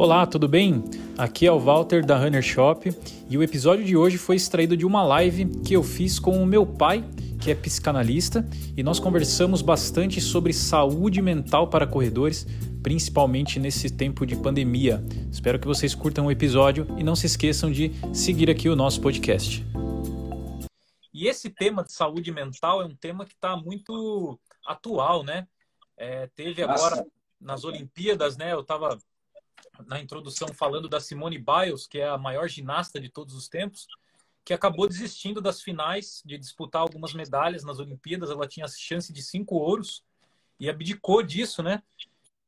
Olá, tudo bem? Aqui é o Walter da Runner Shop e o episódio de hoje foi extraído de uma live que eu fiz com o meu pai, que é psicanalista, e nós conversamos bastante sobre saúde mental para corredores, principalmente nesse tempo de pandemia. Espero que vocês curtam o episódio e não se esqueçam de seguir aqui o nosso podcast. E esse tema de saúde mental é um tema que está muito atual, né? É, teve agora Nossa. nas Olimpíadas, né? Eu estava na introdução falando da Simone Biles, que é a maior ginasta de todos os tempos, que acabou desistindo das finais de disputar algumas medalhas nas Olimpíadas. Ela tinha chance de cinco ouros e abdicou disso, né?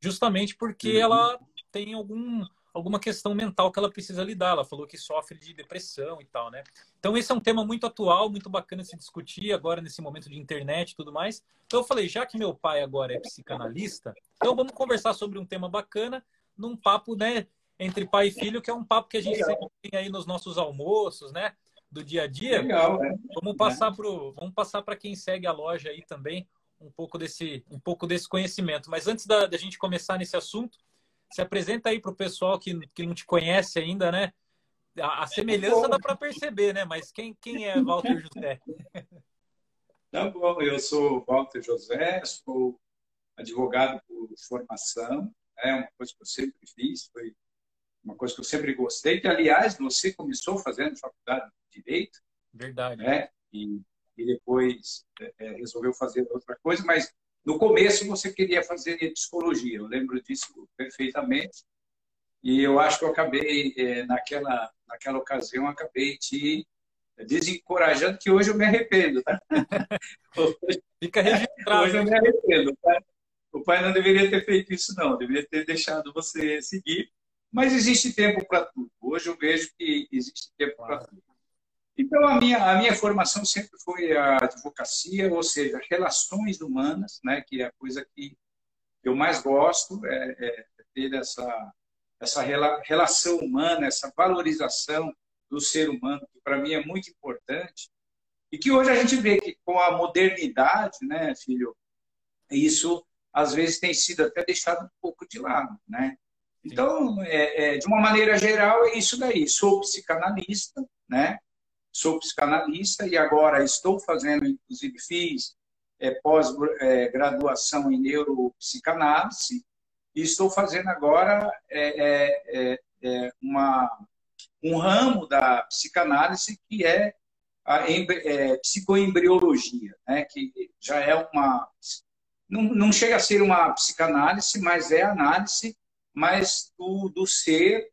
Justamente porque uhum. ela tem algum, alguma questão mental que ela precisa lidar. Ela falou que sofre de depressão e tal, né? Então esse é um tema muito atual, muito bacana se discutir agora nesse momento de internet e tudo mais. Então eu falei, já que meu pai agora é psicanalista, então vamos conversar sobre um tema bacana num papo, né, entre pai e filho, que é um papo que a gente Legal. sempre tem aí nos nossos almoços, né, do dia a dia. Legal, né? Vamos passar pro, vamos passar para quem segue a loja aí também um pouco desse, um pouco desse conhecimento. Mas antes da, da gente começar nesse assunto, se apresenta aí para o pessoal que, que não te conhece ainda, né? A, a semelhança dá para perceber, né? Mas quem, quem é Walter José? Tá bom, eu sou Walter José, sou advogado por formação, é uma coisa que eu sempre fiz, foi uma coisa que eu sempre gostei, que, aliás, você começou fazendo faculdade de Direito. Verdade. Né? E, e depois é, é, resolveu fazer outra coisa, mas no começo você queria fazer psicologia, eu lembro disso perfeitamente. E eu acho que eu acabei, é, naquela, naquela ocasião, acabei te desencorajando, que hoje eu me arrependo. Tá? Fica registrado. Hoje eu me arrependo. Tá? O pai não deveria ter feito isso, não. Deveria ter deixado você seguir. Mas existe tempo para tudo. Hoje eu vejo que existe tempo para tudo. Então, a minha, a minha formação sempre foi a advocacia, ou seja, relações humanas, né, que é a coisa que eu mais gosto, é, é ter essa, essa relação humana, essa valorização do ser humano, que para mim é muito importante. E que hoje a gente vê que com a modernidade, né, filho, isso às vezes tem sido até deixado um pouco de lado, né? Então, é, é, de uma maneira geral, é isso daí. Sou psicanalista, né? Sou psicanalista e agora estou fazendo, inclusive fiz é, pós-graduação em neuropsicanálise e estou fazendo agora é, é, é, uma, um ramo da psicanálise que é a psicoembriologia, né? que já é uma não, não chega a ser uma psicanálise, mas é análise mas do, do ser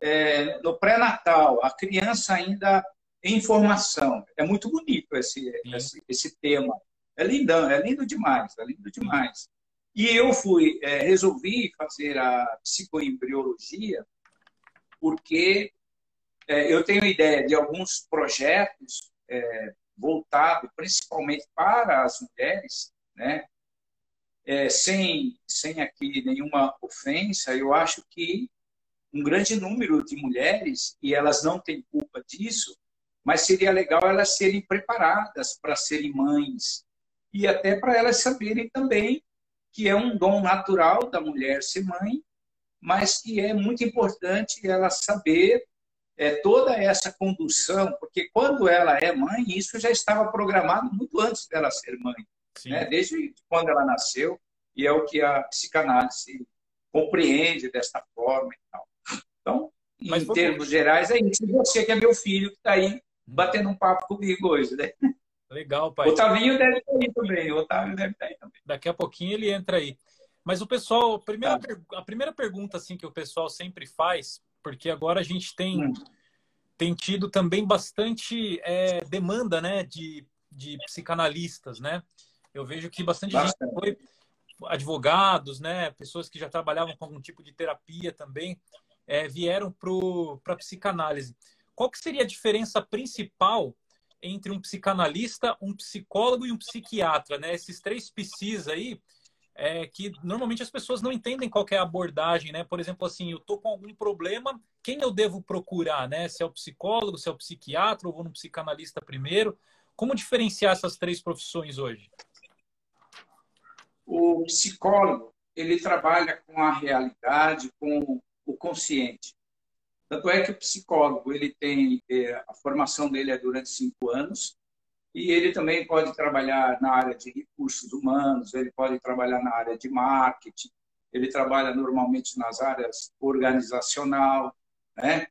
é, no pré-natal, a criança ainda em formação. É muito bonito esse, esse, esse, tema. É lindão, é lindo demais, é lindo demais. E eu fui, é, resolvi fazer a psicoembriologia porque é, eu tenho ideia de alguns projetos é, voltados principalmente para as mulheres, né? É, sem, sem aqui nenhuma ofensa, eu acho que um grande número de mulheres, e elas não têm culpa disso, mas seria legal elas serem preparadas para serem mães e até para elas saberem também que é um dom natural da mulher ser mãe, mas que é muito importante ela saber é, toda essa condução, porque quando ela é mãe, isso já estava programado muito antes dela ser mãe né? desde quando ela nasceu, e é o que a psicanálise compreende desta forma e tal. Então, Mas em termos gerais, é isso. Você que é meu filho, que está aí batendo um papo comigo hoje, né? Legal, pai. O Otavinho deve estar aí também. O Otávio deve estar aí também. Daqui a pouquinho ele entra aí. Mas o pessoal, a primeira, tá. a primeira pergunta assim que o pessoal sempre faz, porque agora a gente tem, hum. tem tido também bastante é, demanda né, de, de psicanalistas, né? Eu vejo que bastante gente foi advogados, né, pessoas que já trabalhavam com algum tipo de terapia também, é, vieram para a psicanálise. Qual que seria a diferença principal entre um psicanalista, um psicólogo e um psiquiatra, né? Esses três psis aí, é, que normalmente as pessoas não entendem qual é a abordagem, né? Por exemplo, assim, eu tô com algum problema, quem eu devo procurar, né? Se é o psicólogo, se é o psiquiatra, ou vou no psicanalista primeiro. Como diferenciar essas três profissões hoje? O psicólogo ele trabalha com a realidade, com o consciente. Tanto é que o psicólogo ele tem é, a formação dele é durante cinco anos e ele também pode trabalhar na área de recursos humanos, ele pode trabalhar na área de marketing, ele trabalha normalmente nas áreas organizacional, né?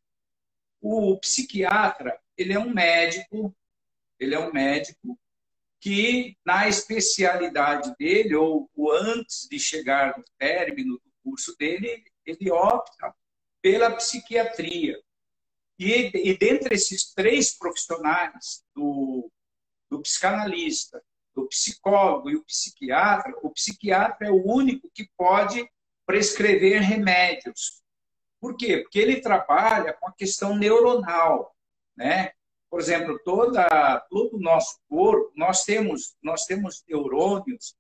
O psiquiatra, ele é um médico, ele é um médico que na especialidade dele ou, antes de chegar no término do curso dele, ele opta pela psiquiatria. E, e dentre esses três profissionais do do psicanalista, do psicólogo e o psiquiatra, o psiquiatra é o único que pode prescrever remédios. Por quê? Porque ele trabalha com a questão neuronal, né? Por exemplo, toda todo o nosso corpo, nós temos nós temos neurônios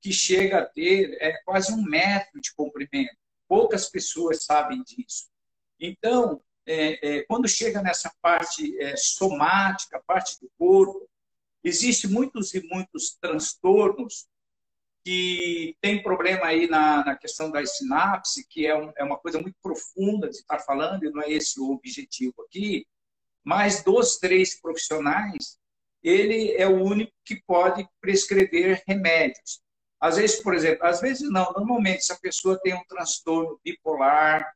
que chega a ter é, quase um metro de comprimento. Poucas pessoas sabem disso. Então, é, é, quando chega nessa parte é, somática, parte do corpo, Existem muitos e muitos transtornos que tem problema aí na, na questão da sinapse, que é, um, é uma coisa muito profunda de estar falando, e não é esse o objetivo aqui, mas dos três profissionais, ele é o único que pode prescrever remédios. Às vezes, por exemplo, às vezes não, normalmente se a pessoa tem um transtorno bipolar,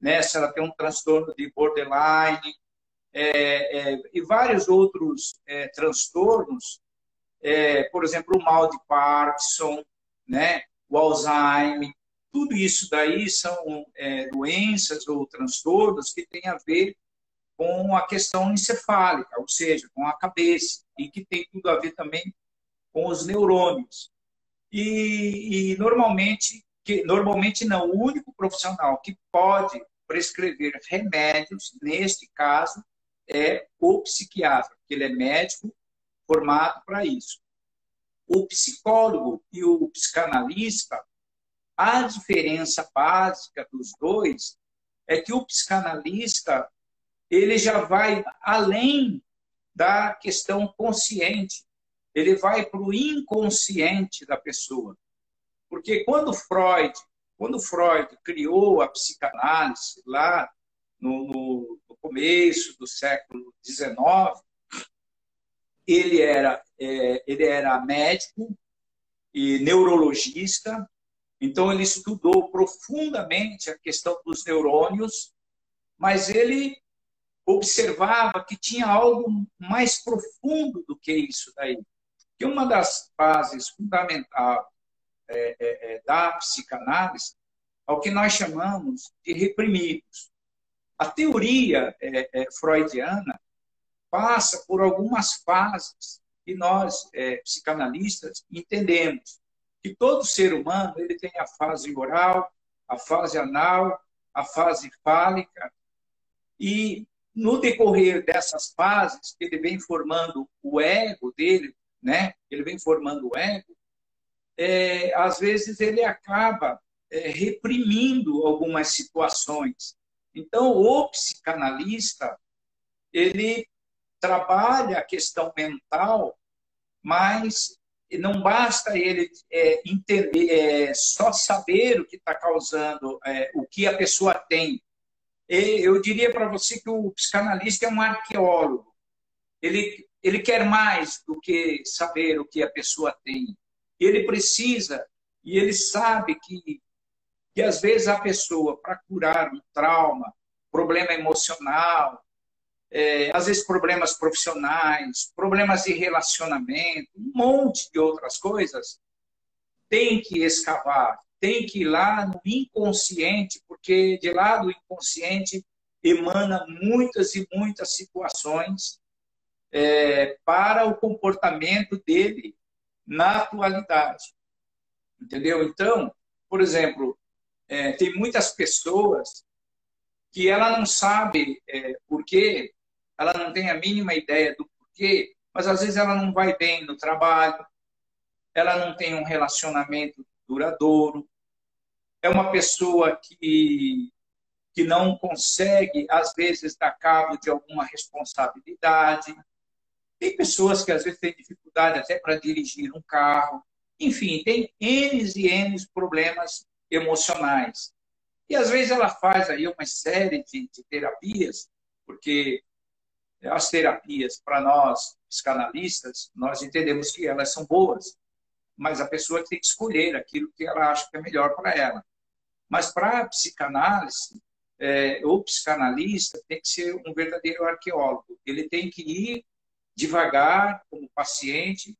né, se ela tem um transtorno de borderline, é, é, e vários outros é, transtornos, é, por exemplo, o mal de Parkinson, né, o Alzheimer, tudo isso daí são é, doenças ou transtornos que têm a ver com a questão encefálica, ou seja, com a cabeça, e que tem tudo a ver também com os neurônios. E, e normalmente, que, normalmente não, o único profissional que pode prescrever remédios, neste caso, é o psiquiatra, porque ele é médico formado para isso. O psicólogo e o psicanalista, a diferença básica dos dois é que o psicanalista ele já vai além da questão consciente, ele vai para o inconsciente da pessoa. Porque quando Freud, quando Freud criou a psicanálise lá no, no, no começo do século XIX, ele era, é, ele era médico e neurologista, então ele estudou profundamente a questão dos neurônios, mas ele observava que tinha algo mais profundo do que isso daí. Que uma das bases fundamentais é, é, é da psicanálise é o que nós chamamos de reprimidos. A teoria é, é, freudiana passa por algumas fases que nós, é, psicanalistas, entendemos. Que todo ser humano ele tem a fase oral, a fase anal, a fase fálica, e no decorrer dessas fases, ele vem formando o ego dele, né? ele vem formando o ego, é, às vezes ele acaba é, reprimindo algumas situações. Então, o psicanalista, ele trabalha a questão mental, mas não basta ele é, entender, é, só saber o que está causando, é, o que a pessoa tem. Eu diria para você que o psicanalista é um arqueólogo. Ele, ele quer mais do que saber o que a pessoa tem. Ele precisa, e ele sabe que que às vezes a pessoa, para curar um trauma, problema emocional, é, às vezes problemas profissionais, problemas de relacionamento, um monte de outras coisas, tem que escavar, tem que ir lá no inconsciente, porque de lá do inconsciente emana muitas e muitas situações é, para o comportamento dele na atualidade. Entendeu? Então, por exemplo, é, tem muitas pessoas que ela não sabe é, porquê, ela não tem a mínima ideia do porquê, mas às vezes ela não vai bem no trabalho, ela não tem um relacionamento duradouro, é uma pessoa que, que não consegue, às vezes, dar cabo de alguma responsabilidade. Tem pessoas que às vezes têm dificuldade até para dirigir um carro. Enfim, tem N e N problemas emocionais. E às vezes ela faz aí uma série de, de terapias, porque as terapias, para nós, psicanalistas, nós entendemos que elas são boas, mas a pessoa tem que escolher aquilo que ela acha que é melhor para ela. Mas para a psicanálise, é, o psicanalista tem que ser um verdadeiro arqueólogo. Ele tem que ir devagar, como paciente,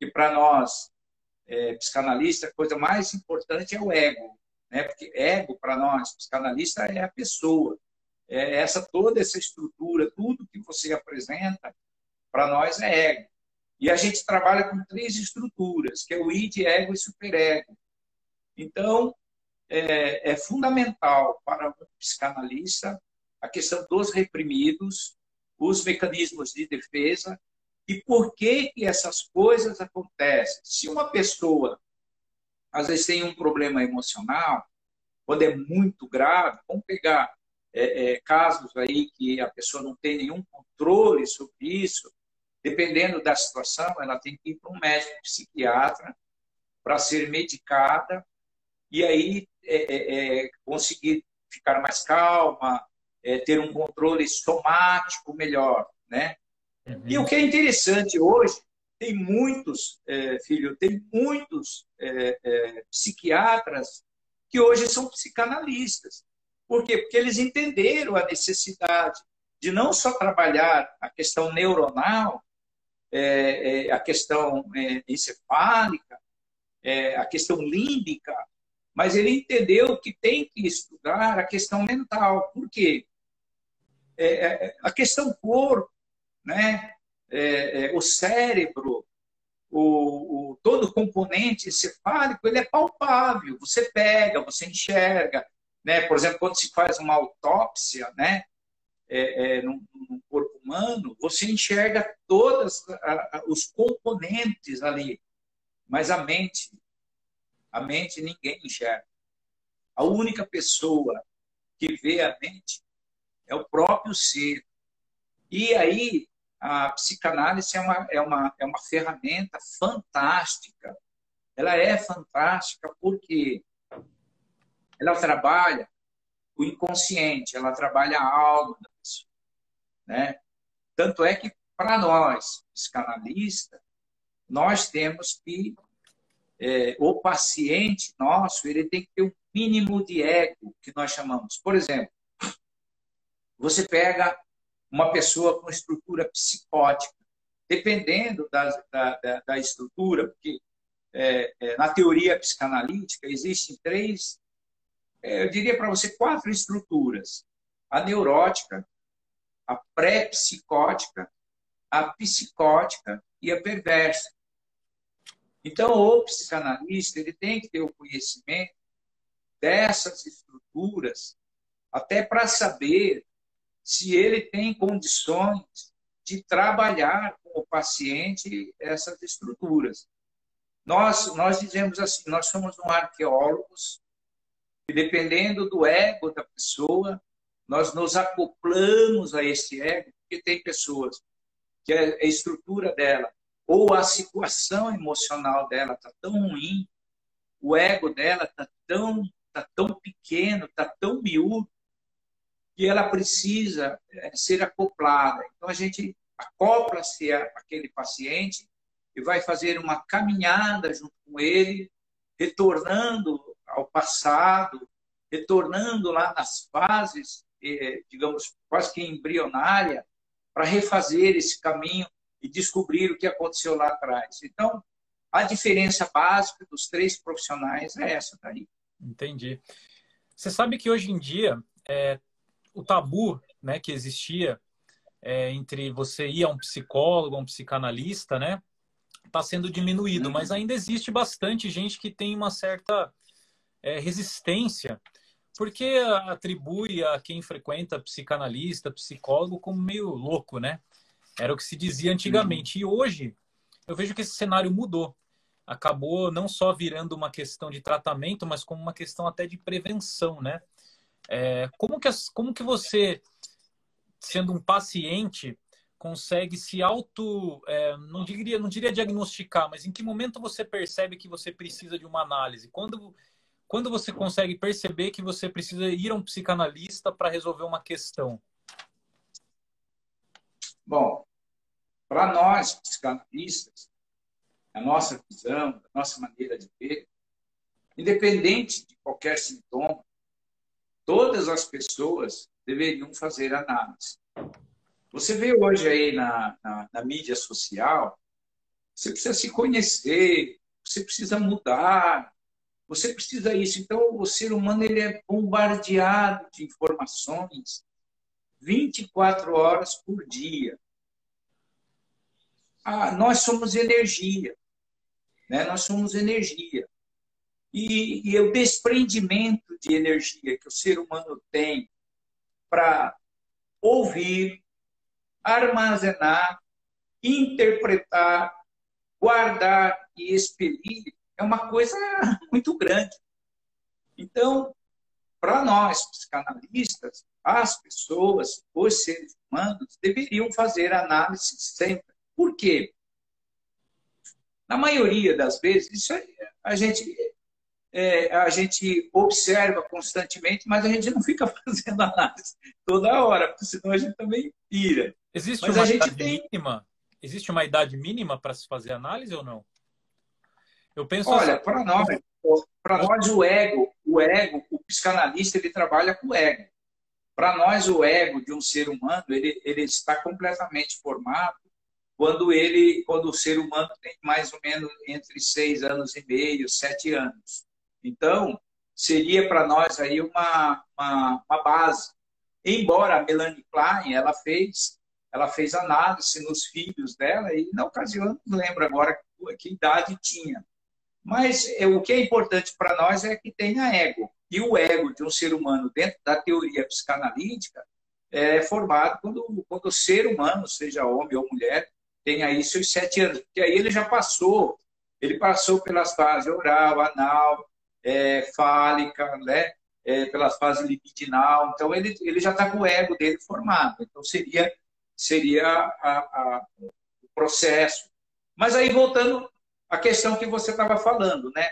e para nós, é, psicanalista, a coisa mais importante é o ego. Né? Porque ego, para nós, psicanalista, é a pessoa. É essa toda essa estrutura, tudo que você apresenta, para nós é ego. E a gente trabalha com três estruturas, que é o id, ego e superego. Então, é, é fundamental para um psicanalista a questão dos reprimidos, os mecanismos de defesa e por que, que essas coisas acontecem. Se uma pessoa, às vezes, tem um problema emocional, quando é muito grave, vamos pegar é, é, casos aí que a pessoa não tem nenhum controle sobre isso, dependendo da situação, ela tem que ir para um médico psiquiatra para ser medicada e aí é, é, é conseguir ficar mais calma, é, ter um controle somático melhor, né? Uhum. E o que é interessante hoje, tem muitos, é, filho, tem muitos psiquiatras que hoje são psicanalistas. Por quê? Porque eles entenderam a necessidade de não só trabalhar a questão neuronal, é, é, a questão é, encefálica, a questão límbica, mas ele entendeu que tem que estudar a questão mental. Por quê? É, é, a questão corpo, né? o cérebro, o, o, todo componente encefálico, ele é palpável. Você pega, você enxerga, né? Por exemplo, quando se faz uma autópsia, né? É, é, corpo humano, você enxerga todos os componentes ali, mas a mente, a mente ninguém enxerga. A única pessoa que vê a mente é o próprio ser. E aí a psicanálise é uma, é uma, é uma ferramenta fantástica. Ela é fantástica porque ela trabalha o inconsciente, ela trabalha a alma da pessoa. Né? Tanto é que, para nós, psicanalistas, nós temos que, é, o paciente nosso, ele tem que ter um mínimo de ego, que nós chamamos. Por exemplo, você pega uma pessoa com estrutura psicótica, dependendo da, da, da estrutura, porque é, é, na teoria psicanalítica existem três, é, eu diria para você, quatro estruturas: a neurótica, a pré-psicótica, a psicótica e a perversa. Então, o psicanalista ele tem que ter o conhecimento dessas estruturas, até para saber se ele tem condições de trabalhar com o paciente essas estruturas. Nós, nós dizemos assim, nós somos um arqueólogos e dependendo do ego da pessoa, nós nos acoplamos a esse ego, porque tem pessoas que a estrutura dela ou a situação emocional dela está tão ruim, o ego dela está tão, tá tão pequeno, está tão miúdo, que ela precisa é, ser acoplada. Então, a gente acopla-se aquele paciente e vai fazer uma caminhada junto com ele, retornando ao passado, retornando lá nas fases, é, digamos, quase que embrionária, para refazer esse caminho e descobrir o que aconteceu lá atrás. Então, a diferença básica dos três profissionais é essa daí. Entendi. Você sabe que hoje em dia é, o tabu né, que existia é, entre você ir a um psicólogo, um psicanalista, né, está sendo diminuído, uhum. mas ainda existe bastante gente que tem uma certa é, resistência, porque atribui a quem frequenta psicanalista, psicólogo, como meio louco, né? Era o que se dizia antigamente. Uhum. E hoje, eu vejo que esse cenário mudou. Acabou não só virando uma questão de tratamento, mas como uma questão até de prevenção, né? É, como, que, como que você, sendo um paciente, consegue se auto, é, não, diria, não diria diagnosticar, mas em que momento você percebe que você precisa de uma análise? Quando, quando você consegue perceber que você precisa ir a um psicanalista para resolver uma questão? Bom, para nós psicanalistas, a nossa visão, a nossa maneira de ver, independente de qualquer sintoma, todas as pessoas deveriam fazer análise. Você vê hoje aí na, na, na mídia social, você precisa se conhecer, você precisa mudar, você precisa isso. Então, o ser humano ele é bombardeado de informações 24 horas por dia. Ah, nós somos energia. Né? Nós somos energia. E, e o desprendimento de energia que o ser humano tem para ouvir, armazenar, interpretar, guardar e expelir é uma coisa muito grande. Então, para nós, psicanalistas, as pessoas, os seres humanos, deveriam fazer análise sempre. Por quê? Na maioria das vezes, isso a gente, é, a gente observa constantemente, mas a gente não fica fazendo análise toda hora, porque senão a gente também pira. Existe mas uma idade tem... mínima? Existe uma idade mínima para se fazer análise ou não? Eu penso Olha, assim... para nós, para nós o ego, o ego, o psicanalista ele trabalha com o ego. Para nós o ego de um ser humano ele, ele está completamente formado quando ele, quando o ser humano tem mais ou menos entre seis anos e meio, sete anos. Então seria para nós aí uma, uma, uma base. Embora a Melanie Klein ela fez ela fez análise nos filhos dela e na ocasião não lembro agora que idade tinha mas é, o que é importante para nós é que tenha ego. E o ego de um ser humano, dentro da teoria psicanalítica, é formado quando, quando o ser humano, seja homem ou mulher, tem aí seus sete anos. Porque aí ele já passou, ele passou pelas fases oral, anal, é, fálica, né? É, pelas fases libidinal. Então, ele, ele já está com o ego dele formado. Então, seria, seria a, a, o processo. Mas aí, voltando a questão que você estava falando, né?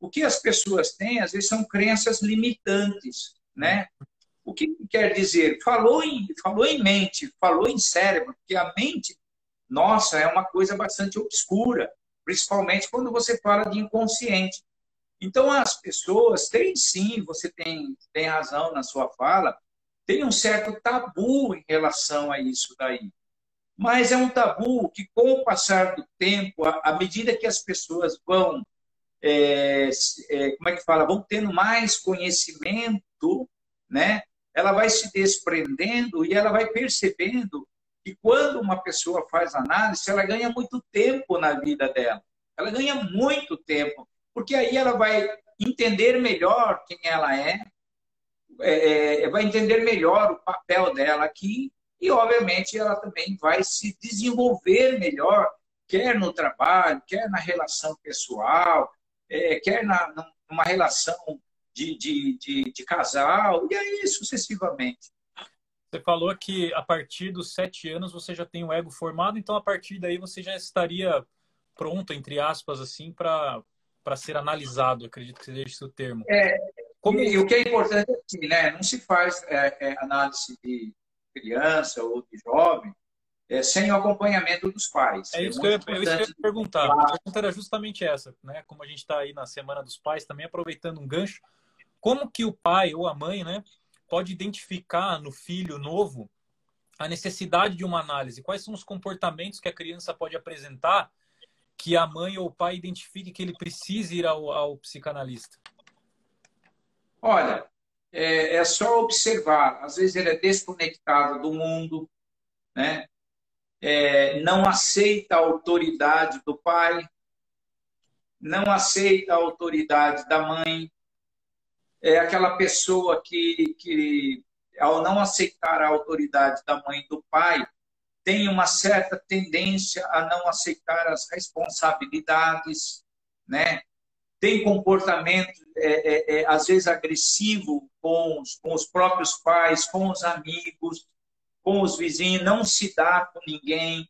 O que as pessoas têm, às vezes, são crenças limitantes, né? O que quer dizer? Falou em, falou em mente, falou em cérebro, porque a mente, nossa, é uma coisa bastante obscura, principalmente quando você fala de inconsciente. Então, as pessoas têm sim, você tem, tem razão na sua fala, tem um certo tabu em relação a isso daí. Mas é um tabu que, com o passar do tempo, à medida que as pessoas vão, é, é, como é que fala, vão tendo mais conhecimento, né? Ela vai se desprendendo e ela vai percebendo que quando uma pessoa faz análise, ela ganha muito tempo na vida dela. Ela ganha muito tempo, porque aí ela vai entender melhor quem ela é, é, é vai entender melhor o papel dela aqui e, obviamente, ela também vai se desenvolver melhor, quer no trabalho, quer na relação pessoal, é, quer na, numa relação de, de, de, de casal, e aí sucessivamente. Você falou que a partir dos sete anos você já tem o ego formado, então a partir daí você já estaria pronto, entre aspas, assim, para ser analisado, acredito que seja esse o termo. É, Como... E o que é importante é assim, né? Não se faz é, é, análise de, criança ou de jovem, é, sem o acompanhamento dos pais. É isso, é que, eu, é isso que eu ia perguntar. A pergunta era justamente essa, né? Como a gente está aí na Semana dos Pais, também aproveitando um gancho, como que o pai ou a mãe, né, pode identificar no filho novo a necessidade de uma análise? Quais são os comportamentos que a criança pode apresentar que a mãe ou o pai identifique que ele precisa ir ao, ao psicanalista? Olha, é, é só observar. Às vezes ele é desconectado do mundo, né? É, não aceita a autoridade do pai, não aceita a autoridade da mãe. É aquela pessoa que, que, ao não aceitar a autoridade da mãe e do pai, tem uma certa tendência a não aceitar as responsabilidades, né? tem comportamento, é, é, é, às vezes, agressivo com os, com os próprios pais, com os amigos, com os vizinhos, não se dá com ninguém.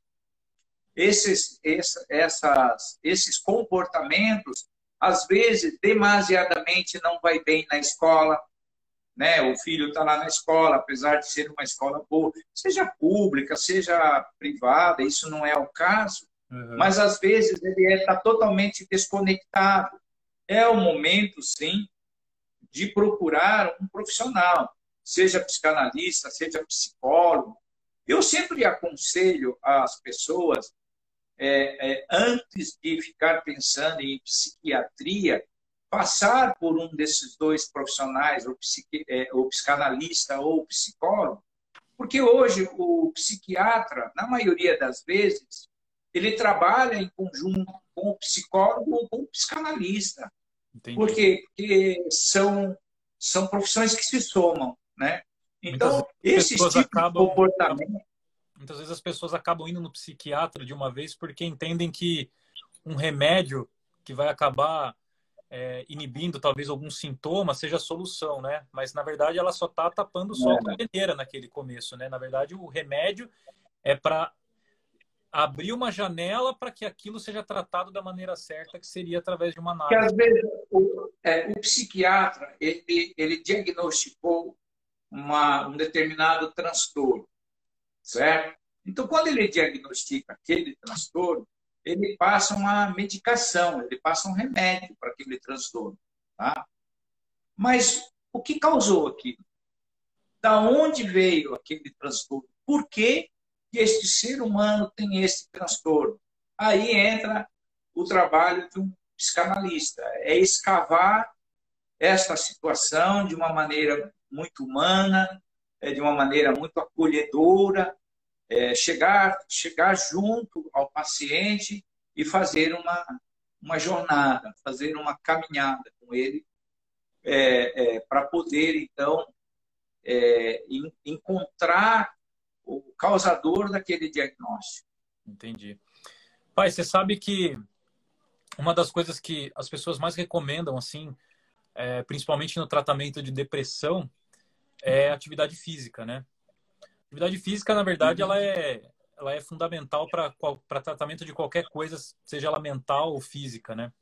Esses, essas, esses comportamentos, às vezes, demasiadamente não vai bem na escola, né? O filho está lá na escola, apesar de ser uma escola boa, seja pública, seja privada, isso não é o caso, uhum. mas às vezes ele está totalmente desconectado. É o momento, sim, de procurar um profissional, seja psicanalista, seja psicólogo. Eu sempre aconselho as pessoas, é, é, antes de ficar pensando em psiquiatria, passar por um desses dois profissionais, o, psiqui, é, psicanalista ou psicólogo, porque hoje o psiquiatra, na maioria das vezes, ele trabalha em conjunto com o psicólogo ou com o psicanalista. Entendi. Porque, porque são, são profissões que se somam, né? Então, esse tipo acabam, de comportamento... Muitas vezes as pessoas acabam indo no psiquiatra de uma vez porque entendem que um remédio que vai acabar é, inibindo talvez algum sintoma seja a solução, né? Mas na verdade ela só está tapando só a peneira naquele começo, né? Na verdade o remédio é para abrir uma janela para que aquilo seja tratado da maneira certa, que seria através de uma análise. Porque às vezes o, é, o psiquiatra ele, ele diagnosticou uma, um determinado transtorno, certo? Então quando ele diagnostica aquele transtorno ele passa uma medicação, ele passa um remédio para aquele transtorno. Tá? Mas o que causou aquilo? Da onde veio aquele transtorno? Por que este ser humano tem esse transtorno? Aí entra o trabalho de um psicanalista, é escavar esta situação de uma maneira muito humana, é, de uma maneira muito acolhedora, é, chegar, chegar junto ao paciente e fazer uma, uma jornada, fazer uma caminhada com ele, é, é, para poder, então, é, encontrar o causador daquele diagnóstico. Entendi. Pai, você sabe que uma das coisas que as pessoas mais recomendam, assim, é, principalmente no tratamento de depressão, é atividade física, né? Atividade física, na verdade, ela é, ela é fundamental para tratamento de qualquer coisa, seja ela mental ou física, né?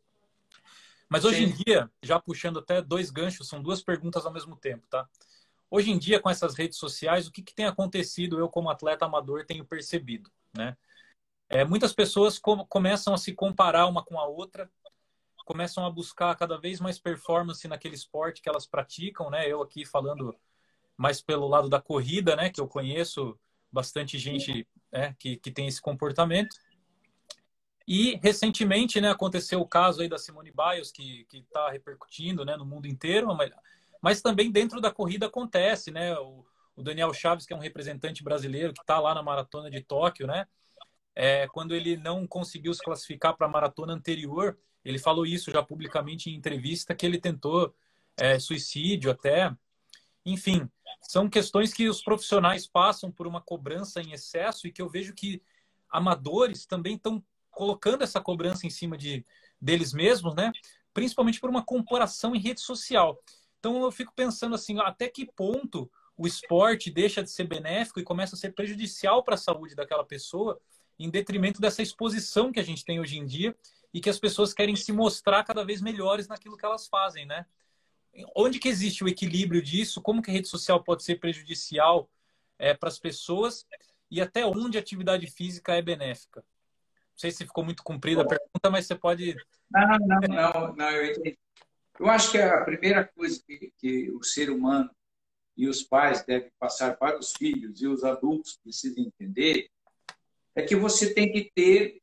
Mas hoje Sim. em dia, já puxando até dois ganchos, são duas perguntas ao mesmo tempo, tá? Hoje em dia, com essas redes sociais, o que, que tem acontecido, eu como atleta amador tenho percebido, né? É, muitas pessoas com, começam a se comparar uma com a outra, começam a buscar cada vez mais performance naquele esporte que elas praticam, né? Eu aqui falando mais pelo lado da corrida, né? Que eu conheço bastante gente né, que, que tem esse comportamento. E recentemente, né, aconteceu o caso aí da Simone Biles que que está repercutindo, né, no mundo inteiro, mas, mas também dentro da corrida acontece, né? O, o Daniel Chaves, que é um representante brasileiro que está lá na maratona de Tóquio, né? É, quando ele não conseguiu se classificar para a maratona anterior, ele falou isso já publicamente em entrevista que ele tentou é, suicídio até. Enfim, são questões que os profissionais passam por uma cobrança em excesso e que eu vejo que amadores também estão colocando essa cobrança em cima de deles mesmos, né? Principalmente por uma comparação em rede social. Então eu fico pensando assim, até que ponto o esporte deixa de ser benéfico e começa a ser prejudicial para a saúde daquela pessoa, em detrimento dessa exposição que a gente tem hoje em dia e que as pessoas querem se mostrar cada vez melhores naquilo que elas fazem, né? Onde que existe o equilíbrio disso? Como que a rede social pode ser prejudicial é, para as pessoas? E até onde a atividade física é benéfica? Não sei se ficou muito comprida a pergunta, mas você pode... Não, não, não, não eu entendi. Eu acho que a primeira coisa que, que o ser humano e os pais devem passar para os filhos e os adultos precisam entender é que você tem que ter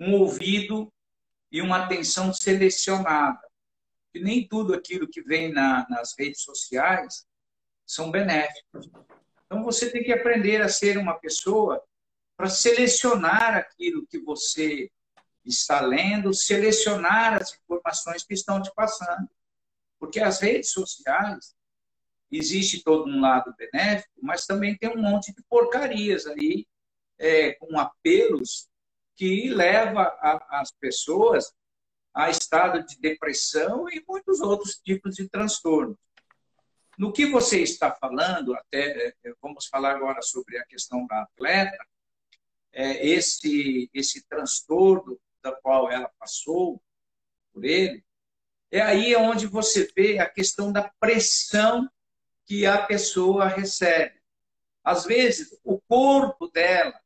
um ouvido e uma atenção selecionada que nem tudo aquilo que vem na, nas redes sociais são benéficos. Então você tem que aprender a ser uma pessoa para selecionar aquilo que você está lendo, selecionar as informações que estão te passando. Porque as redes sociais existe todo um lado benéfico, mas também tem um monte de porcarias aí é, com apelos que leva a, as pessoas a estado de depressão e muitos outros tipos de transtornos. No que você está falando, até é, vamos falar agora sobre a questão da atleta, é, esse, esse transtorno da qual ela passou, por ele, é aí onde você vê a questão da pressão que a pessoa recebe. Às vezes, o corpo dela,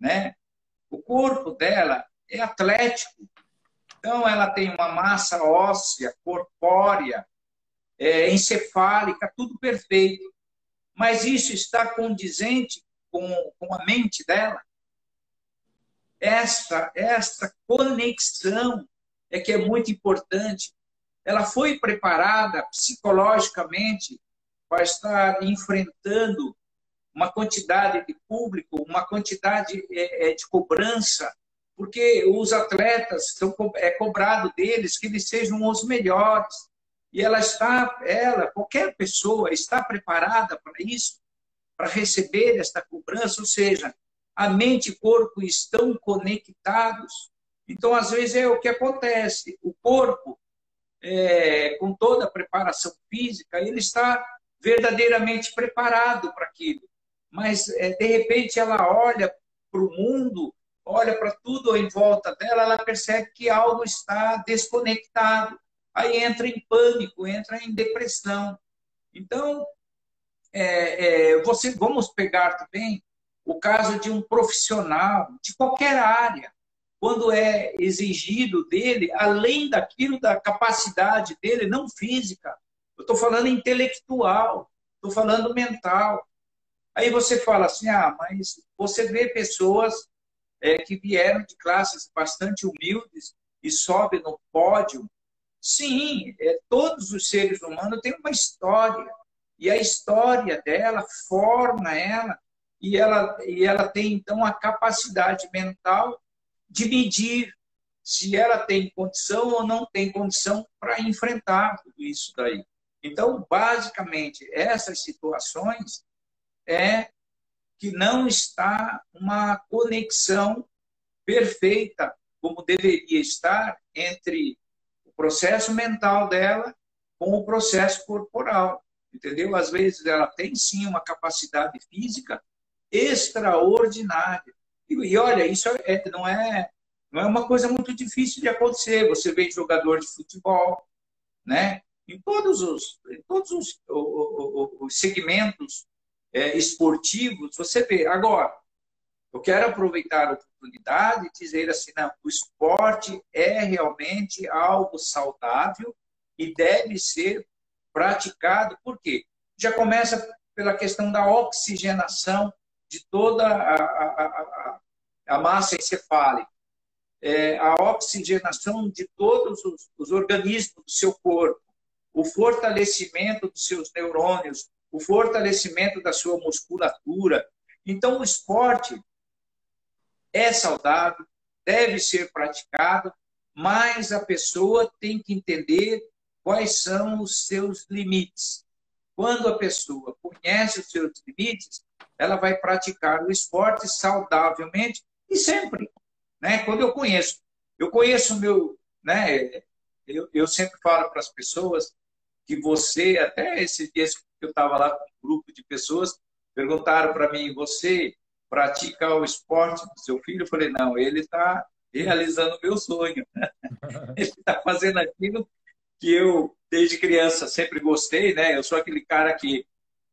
né? O corpo dela é atlético. Então, ela tem uma massa óssea, corpórea, é, encefálica, tudo perfeito. Mas isso está condizente com, com a mente dela? Esta, esta conexão é que é muito importante. Ela foi preparada psicologicamente para estar enfrentando uma quantidade de público, uma quantidade é, é, de cobrança, porque os atletas são é cobrado deles que eles sejam os melhores. E ela está, ela, qualquer pessoa está preparada para isso, para receber esta cobrança, ou seja, a mente e corpo estão conectados. Então, às vezes, é o que acontece. O corpo, é, com toda a preparação física, ele está verdadeiramente preparado para aquilo. Mas, é, de repente, ela olha para o mundo, olha para tudo em volta dela, ela percebe que algo está desconectado. Aí entra em pânico, entra em depressão. Então, é, é, você, vamos pegar também o caso de um profissional de qualquer área, quando é exigido dele, além daquilo da capacidade dele, não física, eu estou falando intelectual, estou falando mental. Aí você fala assim, ah, mas você vê pessoas é, que vieram de classes bastante humildes e sobe no pódio. Sim, é, todos os seres humanos têm uma história. E a história dela forma ela e ela, e ela tem, então, a capacidade mental de medir se ela tem condição ou não tem condição para enfrentar tudo isso daí. Então, basicamente, essas situações é que não está uma conexão perfeita, como deveria estar, entre o processo mental dela com o processo corporal. Entendeu? Às vezes ela tem sim uma capacidade física, extraordinária. E, e olha, isso é, não, é, não é uma coisa muito difícil de acontecer. Você vê jogador de futebol, né? em todos os, em todos os, os, os segmentos é, esportivos, você vê. Agora, eu quero aproveitar a oportunidade e dizer assim, não, o esporte é realmente algo saudável e deve ser praticado, por quê? Já começa pela questão da oxigenação de toda a, a, a, a massa encefálica, é, a oxigenação de todos os, os organismos do seu corpo, o fortalecimento dos seus neurônios, o fortalecimento da sua musculatura. Então, o esporte é saudável, deve ser praticado, mas a pessoa tem que entender quais são os seus limites. Quando a pessoa conhece os seus limites, ela vai praticar o esporte saudavelmente e sempre. Né? Quando eu conheço, eu conheço o meu. Né? Eu, eu sempre falo para as pessoas que você, até esses dias eu estava lá com um grupo de pessoas, perguntaram para mim: você pratica o esporte do seu filho? Eu falei: não, ele está realizando o meu sonho. ele está fazendo aquilo que eu, desde criança, sempre gostei, né? Eu sou aquele cara que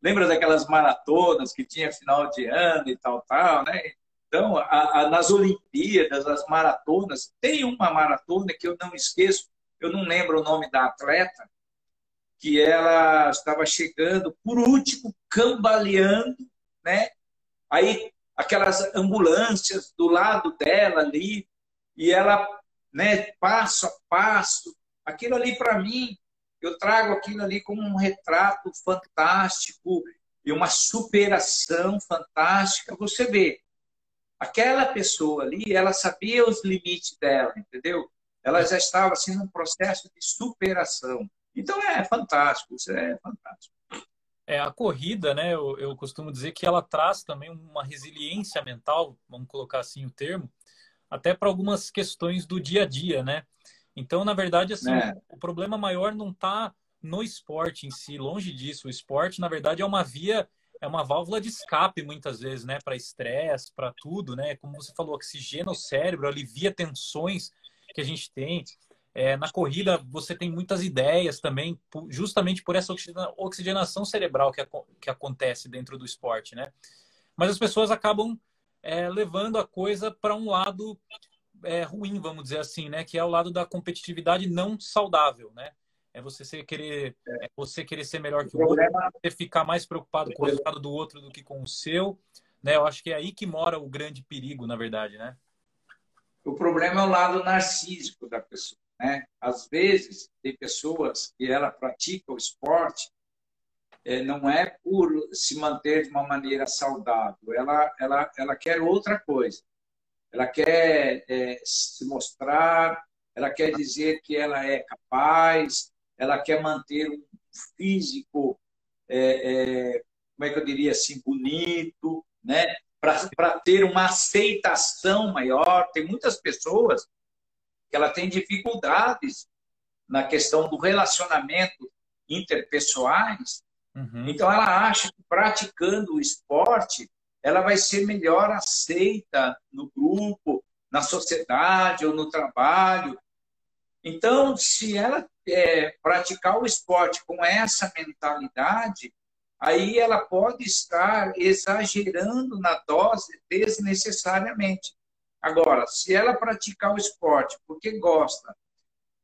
Lembra daquelas maratonas que tinha final de ano e tal, tal, né? Então, a, a, nas Olimpíadas, as maratonas, tem uma maratona que eu não esqueço, eu não lembro o nome da atleta, que ela estava chegando por último, cambaleando, né? Aí aquelas ambulâncias do lado dela ali, e ela, né, passo a passo, aquilo ali para mim eu trago aquilo ali como um retrato fantástico e uma superação fantástica. Você vê, aquela pessoa ali, ela sabia os limites dela, entendeu? Ela já estava assim num processo de superação. Então é fantástico, isso é fantástico. É, a corrida, né, eu, eu costumo dizer que ela traz também uma resiliência mental, vamos colocar assim o termo, até para algumas questões do dia a dia, né? Então, na verdade, assim, é. o problema maior não está no esporte em si, longe disso. O esporte, na verdade, é uma via, é uma válvula de escape muitas vezes, né, para estresse, para tudo, né? Como você falou, oxigena o cérebro, alivia tensões que a gente tem. É, na corrida, você tem muitas ideias também, justamente por essa oxigenação cerebral que, que acontece dentro do esporte, né? Mas as pessoas acabam é, levando a coisa para um lado é, ruim, vamos dizer assim, né? Que é o lado da competitividade não saudável, né? É você querer, é você querer ser melhor que o, o outro, você ficar mais preocupado com o resultado do outro do que com o seu, né? Eu acho que é aí que mora o grande perigo, na verdade, né? O problema é o lado narcísico da pessoa. Né? Às vezes, tem pessoas que ela pratica o esporte é, não é por se manter de uma maneira saudável, ela, ela, ela quer outra coisa. Ela quer é, se mostrar, ela quer dizer que ela é capaz, ela quer manter um físico, é, é, como é que eu diria assim, bonito, né? para ter uma aceitação maior. Tem muitas pessoas que ela tem dificuldades na questão do relacionamento interpessoais. Uhum. Então, ela acha que praticando o esporte, ela vai ser melhor aceita no grupo, na sociedade ou no trabalho. Então, se ela é, praticar o esporte com essa mentalidade, aí ela pode estar exagerando na dose desnecessariamente. Agora, se ela praticar o esporte porque gosta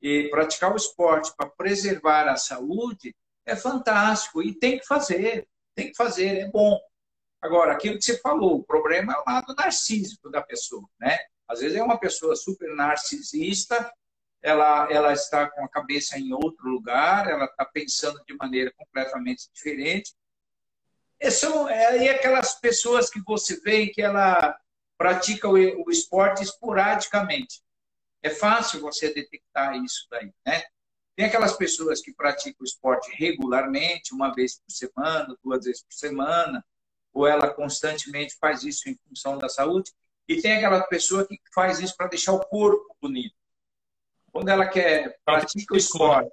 e praticar o esporte para preservar a saúde, é fantástico e tem que fazer, tem que fazer, é bom. Agora, aquilo que você falou, o problema é o lado narcísico da pessoa, né? Às vezes é uma pessoa super narcisista, ela, ela está com a cabeça em outro lugar, ela está pensando de maneira completamente diferente. E são é aí aquelas pessoas que você vê que ela pratica o, o esporte esporadicamente. É fácil você detectar isso daí, né? Tem aquelas pessoas que praticam o esporte regularmente, uma vez por semana, duas vezes por semana, ou ela constantemente faz isso em função da saúde, e tem aquela pessoa que faz isso para deixar o corpo bonito. Quando ela quer pratica o esporte.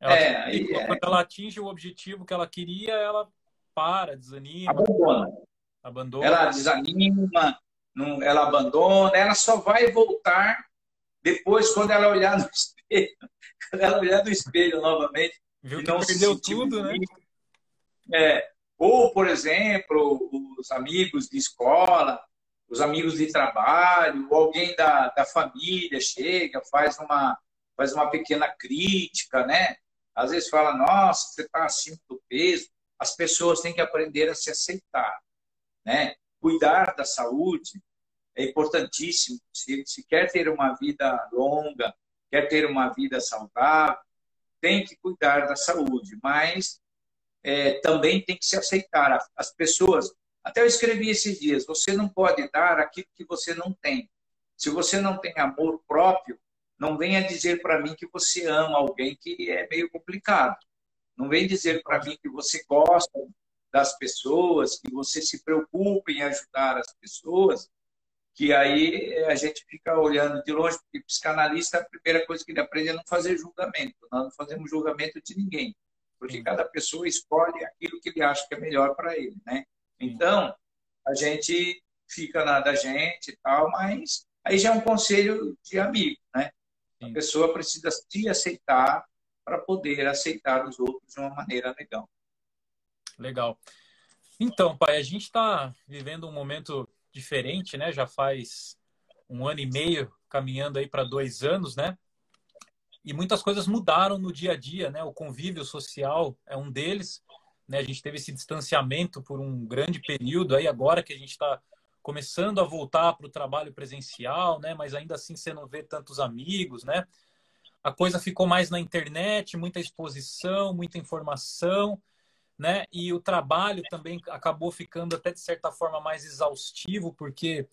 Ela, é, aí, quando é... ela atinge o objetivo que ela queria, ela para, desanima. Abandona. Abandona. Ela desanima, não, ela abandona, ela só vai voltar depois quando ela olhar no espelho. Quando ela olhar no espelho novamente. Viu que não perdeu tudo, né? É. Ou, por exemplo, os amigos de escola, os amigos de trabalho, ou alguém da, da família chega, faz uma, faz uma pequena crítica, né? Às vezes fala, nossa, você está acima do peso. As pessoas têm que aprender a se aceitar né? Cuidar da saúde é importantíssimo. Se, se quer ter uma vida longa, quer ter uma vida saudável, tem que cuidar da saúde, mas é, também tem que se aceitar. As pessoas, até eu escrevi esses dias, você não pode dar aquilo que você não tem. Se você não tem amor próprio, não venha dizer para mim que você ama alguém que é meio complicado. Não venha dizer para mim que você gosta das pessoas, que você se preocupe em ajudar as pessoas, que aí eh, a gente fica olhando de longe, porque psicanalista, a primeira coisa que ele aprende é não fazer julgamento. Nós não fazemos julgamento de ninguém, porque cada pessoa escolhe aquilo que ele acha que é melhor para ele, né? Então, a gente fica na da gente e tal, mas aí já é um conselho de amigo, né? A pessoa precisa se aceitar para poder aceitar os outros de uma maneira legal. Legal. Então, pai, a gente está vivendo um momento diferente, né? Já faz um ano e meio, caminhando aí para dois anos, né? E muitas coisas mudaram no dia a dia, né? O convívio social é um deles. Né? A gente teve esse distanciamento por um grande período. Aí agora que a gente está começando a voltar para o trabalho presencial, né? Mas ainda assim você não vê tantos amigos, né? A coisa ficou mais na internet, muita exposição, muita informação né? E o trabalho também acabou ficando até de certa forma mais exaustivo, porque,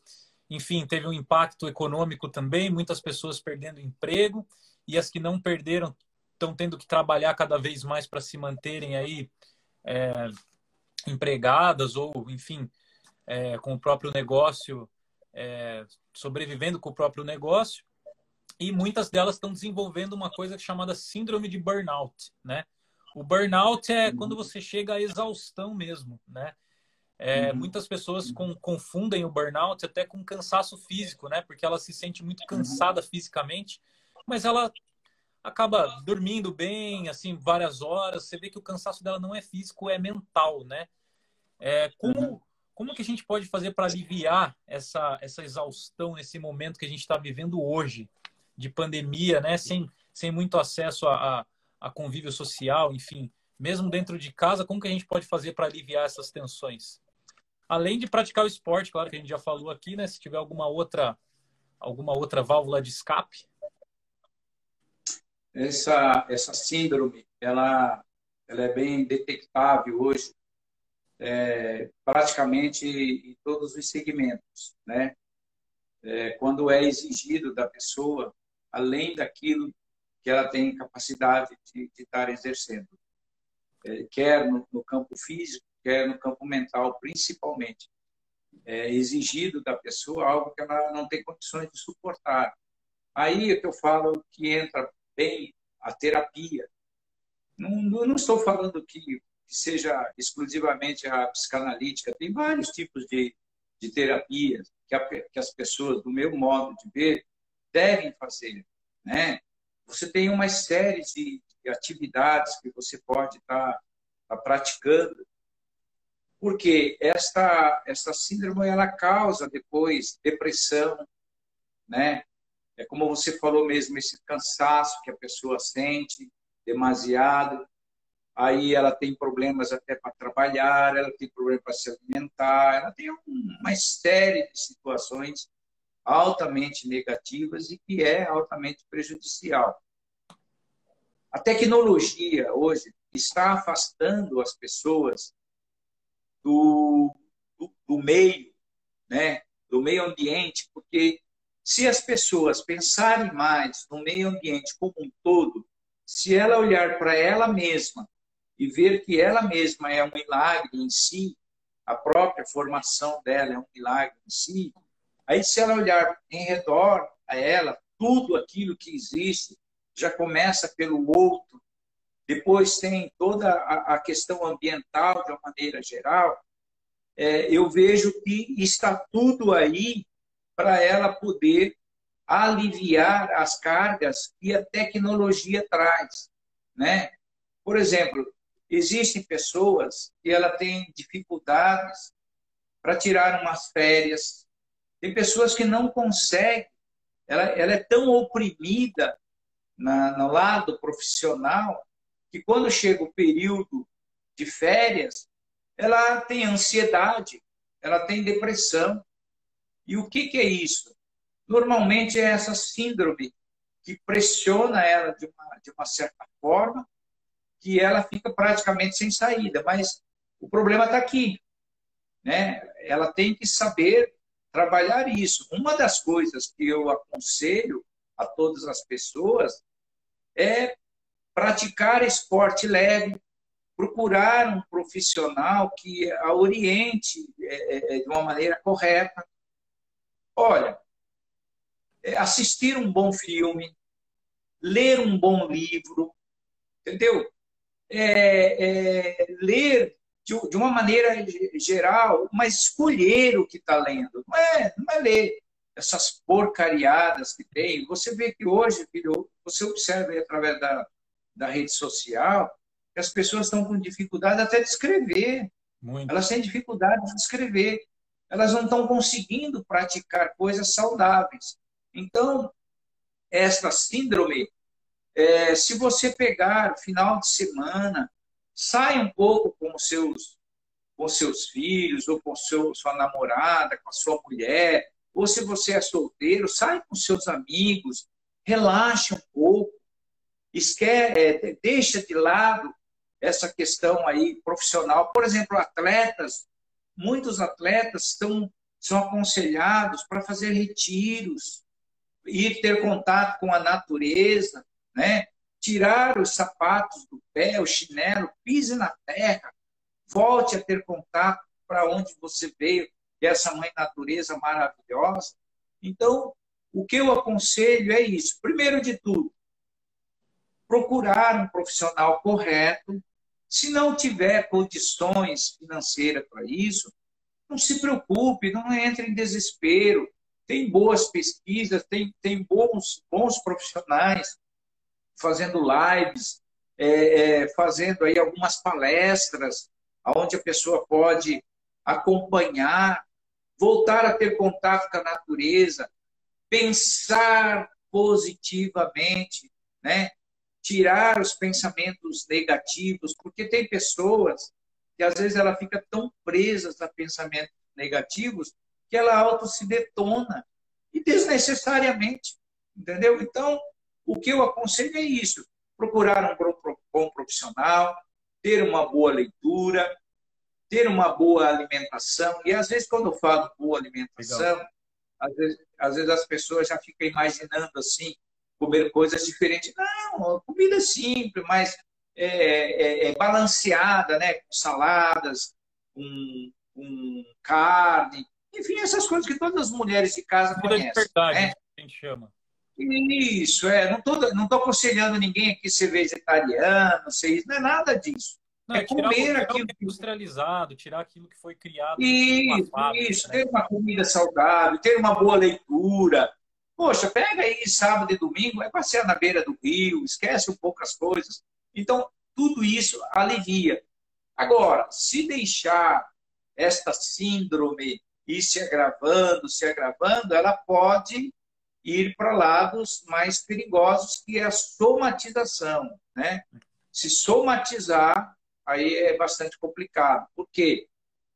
enfim, teve um impacto econômico também, muitas pessoas perdendo emprego e as que não perderam estão tendo que trabalhar cada vez mais para se manterem aí é, empregadas ou, enfim, é, com o próprio negócio, é, sobrevivendo com o próprio negócio. E muitas delas estão desenvolvendo uma coisa chamada síndrome de burnout, né? O burnout é uhum. quando você chega à exaustão mesmo, né? É, uhum. Muitas pessoas com, confundem o burnout até com cansaço físico, né? Porque ela se sente muito cansada fisicamente, mas ela acaba dormindo bem, assim, várias horas. Você vê que o cansaço dela não é físico, é mental, né? É, como, uhum. como que a gente pode fazer para aliviar essa, essa exaustão nesse momento que a gente está vivendo hoje, de pandemia, né? Sem, sem muito acesso a, a, a convívio social, enfim. Mesmo dentro de casa, como que a gente pode fazer para aliviar essas tensões? Além de praticar o esporte, claro que a gente já falou aqui, né? Se tiver alguma outra, alguma outra válvula de escape, essa, essa síndrome, ela, ela é bem detectável hoje, é, praticamente em todos os segmentos, né? É, quando é exigido da pessoa, além daquilo que ela tem capacidade de, de estar exercendo, é, quer no, no, campo físico, quer no campo mental, principalmente, é exigido da pessoa algo que ela não tem condições de suportar. Aí é que eu falo que entra bem a terapia. Não, não estou falando que, seja exclusivamente a psicanalítica, tem vários tipos de, de terapias que, que as pessoas, do meu modo de ver, devem fazer. Né? Você tem uma série de, de atividades que você pode estar tá, tá praticando, porque esta, esta síndrome ela causa depois depressão, né? É como você falou mesmo, esse cansaço que a pessoa sente demasiado. Aí ela tem problemas até para trabalhar, ela tem problema para se alimentar, ela tem uma série de situações altamente negativas e que é altamente prejudicial. A tecnologia hoje está afastando as pessoas do, do, do meio, né, do meio ambiente, porque se as pessoas pensarem mais no meio ambiente como um todo, se ela olhar para ela mesma e ver que ela mesma é um milagre em si, a própria formação dela é um milagre em si, aí se ela olhar em redor a ela, tudo aquilo que existe já começa pelo outro, depois tem toda a, questão ambiental de uma maneira geral, é, eu vejo que está tudo aí para ela poder aliviar as cargas que a tecnologia traz, né? Por exemplo, existem pessoas que ela tem dificuldades para tirar umas férias. Tem pessoas que não conseguem. Ela, ela é tão oprimida na, no lado profissional que quando chega o período de férias, ela tem ansiedade, ela tem depressão. E o que, que é isso? Normalmente é essa síndrome que pressiona ela de uma, de uma certa forma, que ela fica praticamente sem saída. Mas o problema está aqui. Né? Ela tem que saber trabalhar isso. Uma das coisas que eu aconselho a todas as pessoas é praticar esporte leve, procurar um profissional que a oriente é, é, de uma maneira correta, Olha, é assistir um bom filme, ler um bom livro, entendeu? É, é, ler de, uma maneira geral, mas escolher o que está lendo. Não é, não é ler essas porcariadas que tem. Você vê que hoje, filho, você observa através da, da rede social, que as pessoas estão com dificuldade até de escrever. Muito. Elas têm dificuldade de escrever elas não estão conseguindo praticar coisas saudáveis. Então, esta síndrome, é, se você pegar final de semana, sai um pouco com os seus, com seus filhos, ou com seu, sua namorada, com a sua mulher, ou se você é solteiro, sai com seus amigos, relaxa um pouco, esquece, é, deixa de lado essa questão aí profissional. Por exemplo, atletas muitos atletas estão, são aconselhados para fazer retiros, ir ter contato com a natureza, né? Tirar os sapatos do pé, o chinelo, pise na terra, volte a ter contato para onde você veio, dessa mãe natureza maravilhosa. Então, o que eu aconselho é isso. Primeiro de tudo, procurar um profissional correto, se não tiver condições financeiras para isso, não se preocupe, não entre em desespero. tem boas pesquisas, tem, tem bons, bons profissionais fazendo lives, é, é, fazendo aí algumas palestras, onde a pessoa pode acompanhar, voltar a ter contato com a natureza, pensar positivamente, né? tirar os pensamentos negativos, porque tem pessoas que às vezes ela fica tão presa a pensamentos negativos que ela auto se detona e desnecessariamente, entendeu? Então, o que eu aconselho é isso: procurar um bom profissional, ter uma boa leitura, ter uma boa alimentação. E às vezes, quando eu falo boa alimentação, às vezes, às vezes, as pessoas já ficam imaginando assim, comer coisas diferentes. Não, comida simples, mas é, é, é balanceada, né? Com saladas, com, com, carne, enfim, essas coisas que todas as mulheres de casa comida conhecem. De verdade, né? a gente chama. Isso, é. Não estou não tô aconselhando ninguém aqui ser vegetariano, ser isso, não é nada disso. Não, é comer tirar, aquilo que... industrializado, tirar aquilo que foi criado. Isso, fábrica, isso, né? ter uma comida saudável, ter uma boa leitura, Poxa, pega aí sábado e domingo, vai passear na beira do rio, esquece um pouco as coisas. Então, tudo isso alivia. Agora, se deixar esta síndrome ir se agravando, se agravando, ela pode ir para lados mais perigosos, que é a somatização. Né? Se somatizar, aí é bastante complicado. Por quê?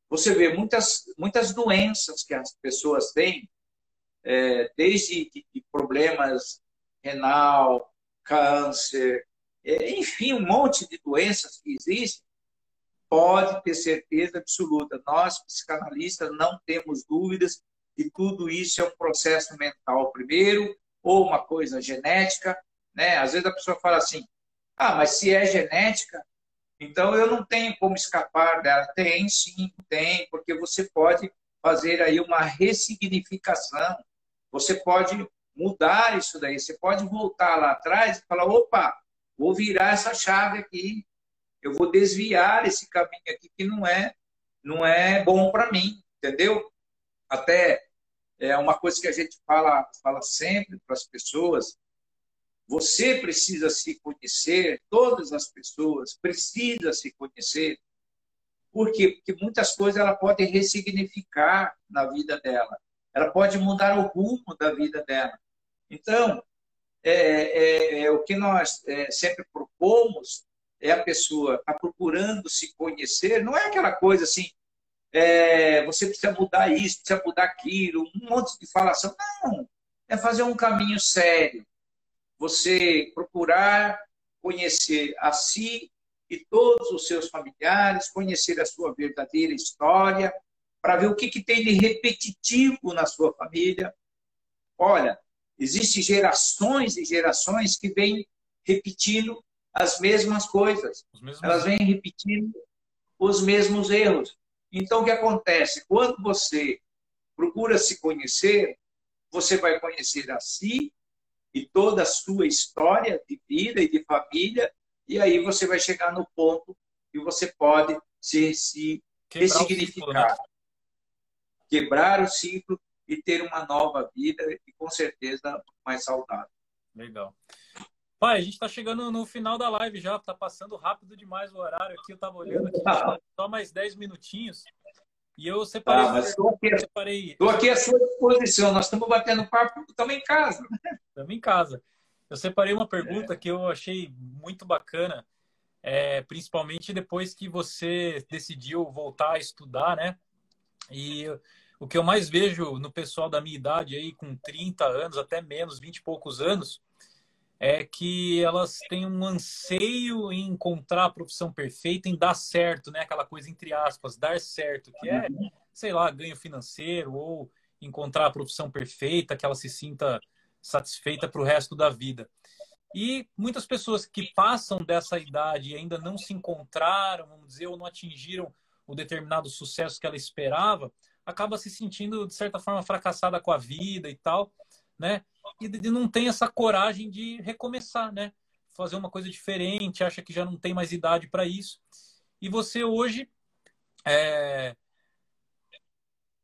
Você vê muitas, muitas doenças que as pessoas têm, é, desde problemas renal, câncer, é, enfim, um monte de doenças que existem, pode ter certeza absoluta. Nós, psicanalistas, não temos dúvidas que tudo isso é um processo mental primeiro, ou uma coisa genética. Né? Às vezes a pessoa fala assim, ah, mas se é genética, então eu não tenho como escapar dela. Tem sim, tem, porque você pode fazer aí uma ressignificação você pode mudar isso daí. Você pode voltar lá atrás e falar: opa, vou virar essa chave aqui. Eu vou desviar esse caminho aqui que não é, não é bom para mim, entendeu? Até é uma coisa que a gente fala, fala sempre para as pessoas. Você precisa se conhecer, todas as pessoas precisam se conhecer. Por quê? Porque muitas coisas ela pode ressignificar na vida dela ela pode mudar o rumo da vida dela. Então, é, é, é o que nós é, sempre propomos é a pessoa tá procurando se conhecer, não é aquela coisa assim, é, você precisa mudar isso, precisa mudar aquilo, um monte de falação. Não, é fazer um caminho sério. Você procurar conhecer a si e todos os seus familiares, conhecer a sua verdadeira história, para ver o que, que tem de repetitivo na sua família. Olha, existem gerações e gerações que vêm repetindo as mesmas coisas. Mesmos... Elas vêm repetindo os mesmos erros. Então, o que acontece? Quando você procura se conhecer, você vai conhecer a si e toda a sua história de vida e de família, e aí você vai chegar no ponto que você pode se, se ressignificar. Ciclo, né? quebrar o ciclo e ter uma nova vida e com certeza mais saudável. Legal. Pai, a gente está chegando no final da live já, está passando rápido demais o horário aqui, eu estava olhando aqui, só mais 10 minutinhos. E eu separei. Ah, estou aqui, separei... aqui à sua disposição, nós estamos batendo papo, estamos em casa. Estamos em casa. Eu separei uma pergunta é. que eu achei muito bacana, é, principalmente depois que você decidiu voltar a estudar, né? E o que eu mais vejo no pessoal da minha idade aí, com 30 anos, até menos, 20 e poucos anos, é que elas têm um anseio em encontrar a profissão perfeita, em dar certo, né? Aquela coisa entre aspas, dar certo, que é, sei lá, ganho financeiro ou encontrar a profissão perfeita, que ela se sinta satisfeita para o resto da vida. E muitas pessoas que passam dessa idade e ainda não se encontraram, vamos dizer, ou não atingiram o determinado sucesso que ela esperava, acaba se sentindo, de certa forma, fracassada com a vida e tal, né? E não tem essa coragem de recomeçar, né? Fazer uma coisa diferente, acha que já não tem mais idade para isso. E você hoje, é...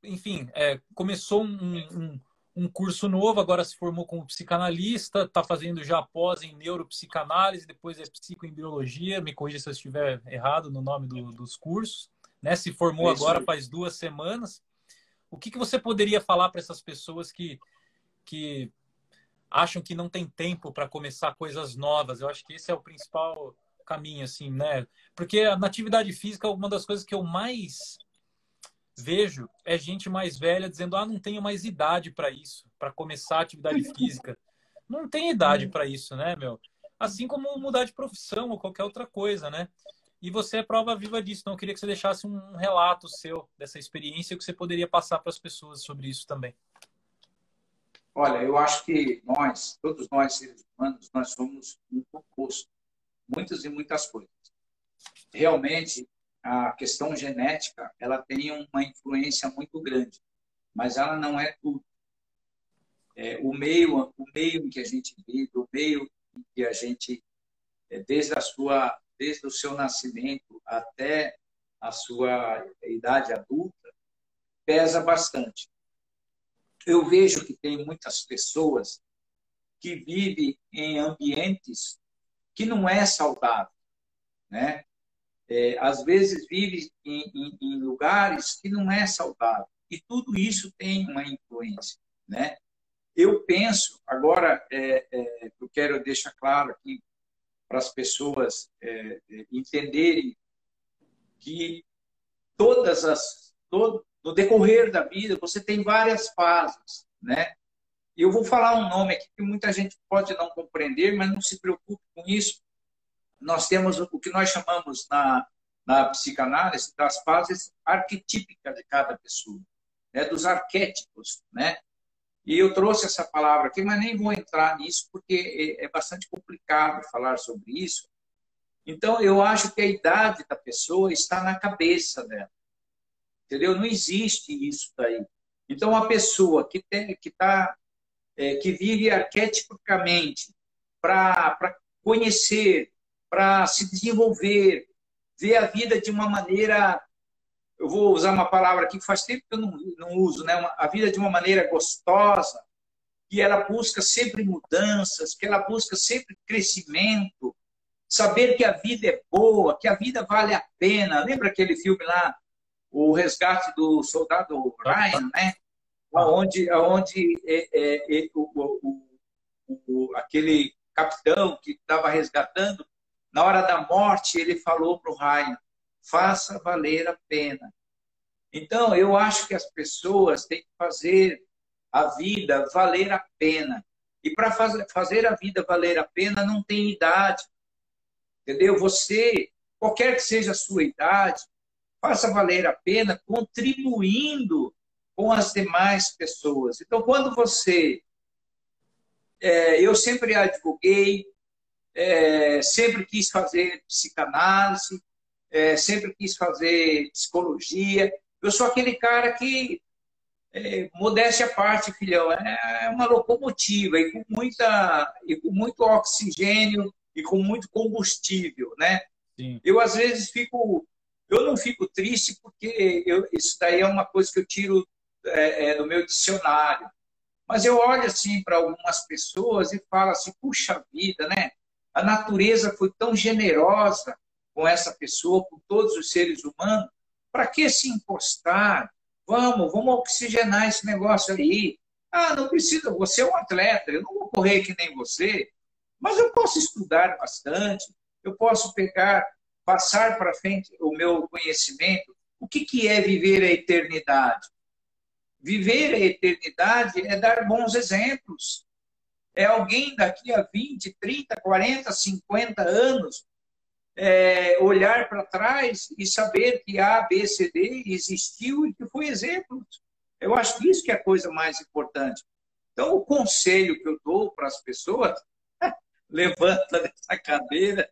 enfim, é, começou um, um, um curso novo, agora se formou como psicanalista, está fazendo já pós em neuropsicanálise, depois é psicoembriologia, me corrija se eu estiver errado no nome do, dos cursos, né? Se formou agora faz duas semanas. O que, que você poderia falar para essas pessoas que, que acham que não tem tempo para começar coisas novas? Eu acho que esse é o principal caminho, assim, né? Porque na atividade física, uma das coisas que eu mais vejo é gente mais velha dizendo: ah, não tenho mais idade para isso, para começar a atividade física. Não tem idade para isso, né, meu? Assim como mudar de profissão ou qualquer outra coisa, né? E você é prova viva disso. Então, eu queria que você deixasse um relato seu dessa experiência que você poderia passar para as pessoas sobre isso também. Olha, eu acho que nós, todos nós seres humanos, nós somos um composto. Muitas e muitas coisas. Realmente, a questão genética ela tem uma influência muito grande, mas ela não é tudo. É, o meio, o meio em que a gente vive, o meio em que a gente, é, desde a sua, desde o seu nascimento até a sua idade adulta, pesa bastante. Eu vejo que tem muitas pessoas que vivem em ambientes que não é saudável, né? é, às vezes vive em, em, em, lugares que não é saudável. E tudo isso tem uma influência. Né? Eu penso, agora, é, é, eu quero deixar claro aqui para as pessoas é, é, entenderem que todas as, todo, no decorrer da vida, você tem várias fases. Né? Eu vou falar um nome aqui que muita gente pode não compreender, mas não se preocupe com isso, nós temos o que nós chamamos na, na psicanálise das fases arquetípicas de cada pessoa, né, dos arquétipos, né? E eu trouxe essa palavra aqui, mas nem vou entrar nisso porque é, é bastante complicado falar sobre isso. Então, eu acho que a idade da pessoa está na cabeça dela. Entendeu? Não existe isso daí. Então, a pessoa que tem que tá é, que vive arquetipicamente para conhecer para se desenvolver, ver a vida de uma maneira. Eu vou usar uma palavra aqui que faz tempo que eu não, não uso, né? a vida de uma maneira gostosa, que ela busca sempre mudanças, que ela busca sempre crescimento, saber que a vida é boa, que a vida vale a pena. Lembra aquele filme lá, O Resgate do Soldado Ryan, né? Onde, onde é, é, é, o, o, o, aquele capitão que estava resgatando na hora da morte, ele falou para o Ryan: faça valer a pena. Então, eu acho que as pessoas têm que fazer a vida valer a pena. E para fazer a vida valer a pena, não tem idade. Entendeu? Você, qualquer que seja a sua idade, faça valer a pena contribuindo com as demais pessoas. Então, quando você. É, eu sempre advoguei é, sempre quis fazer psicanálise, é, sempre quis fazer psicologia. Eu sou aquele cara que, é, modéstia à parte, filhão, é uma locomotiva e com, muita, e com muito oxigênio e com muito combustível, né? Sim. Eu, às vezes, fico... Eu não fico triste porque eu, isso daí é uma coisa que eu tiro é, é, do meu dicionário. Mas eu olho assim para algumas pessoas e falo assim, puxa vida, né? A natureza foi tão generosa com essa pessoa, com todos os seres humanos. Para que se encostar? Vamos, vamos oxigenar esse negócio aí. Ah, não precisa, você é um atleta, eu não vou correr que nem você, mas eu posso estudar bastante, eu posso pegar, passar para frente o meu conhecimento. O que, que é viver a eternidade? Viver a eternidade é dar bons exemplos é alguém daqui a 20, 30, 40, 50 anos é, olhar para trás e saber que A, B, C, D existiu e que foi exemplo. Eu acho que isso que é a coisa mais importante. Então, o conselho que eu dou para as pessoas, levanta dessa cadeira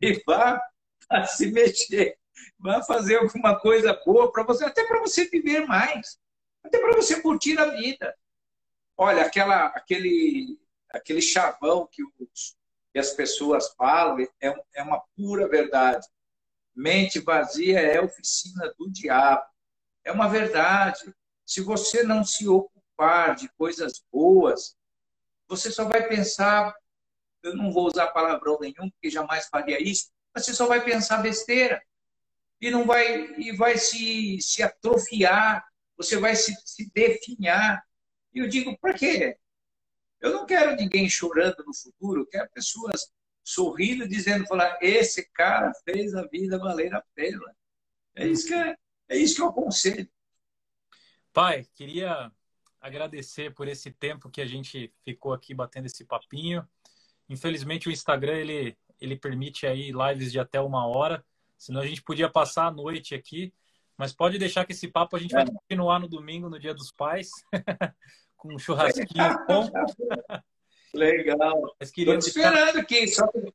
e vá a se mexer. Vá fazer alguma coisa boa para você, até para você viver mais, até para você curtir a vida. Olha, aquela, aquele aquele chavão que, os, que as pessoas falam é, é uma pura verdade. Mente vazia é oficina do diabo. É uma verdade. Se você não se par de coisas boas, você só vai pensar, eu não vou usar palavrão nenhum, porque jamais faria isso, você só vai pensar besteira. E não vai, e vai se, se atrofiar, você vai se, se definhar. E eu digo, para quê? Eu não quero ninguém chorando no futuro, eu quero pessoas sorrindo, dizendo, falar, esse cara fez a vida valer a pena. É isso que, é, é isso que eu aconselho. Pai, queria agradecer por esse tempo que a gente ficou aqui batendo esse papinho. Infelizmente o Instagram ele, ele permite aí lives de até uma hora, senão a gente podia passar a noite aqui. Mas pode deixar que esse papo a gente vai é. continuar no domingo, no Dia dos Pais, com um churrasquinho bom. Legal. Estou esperando aqui, só que,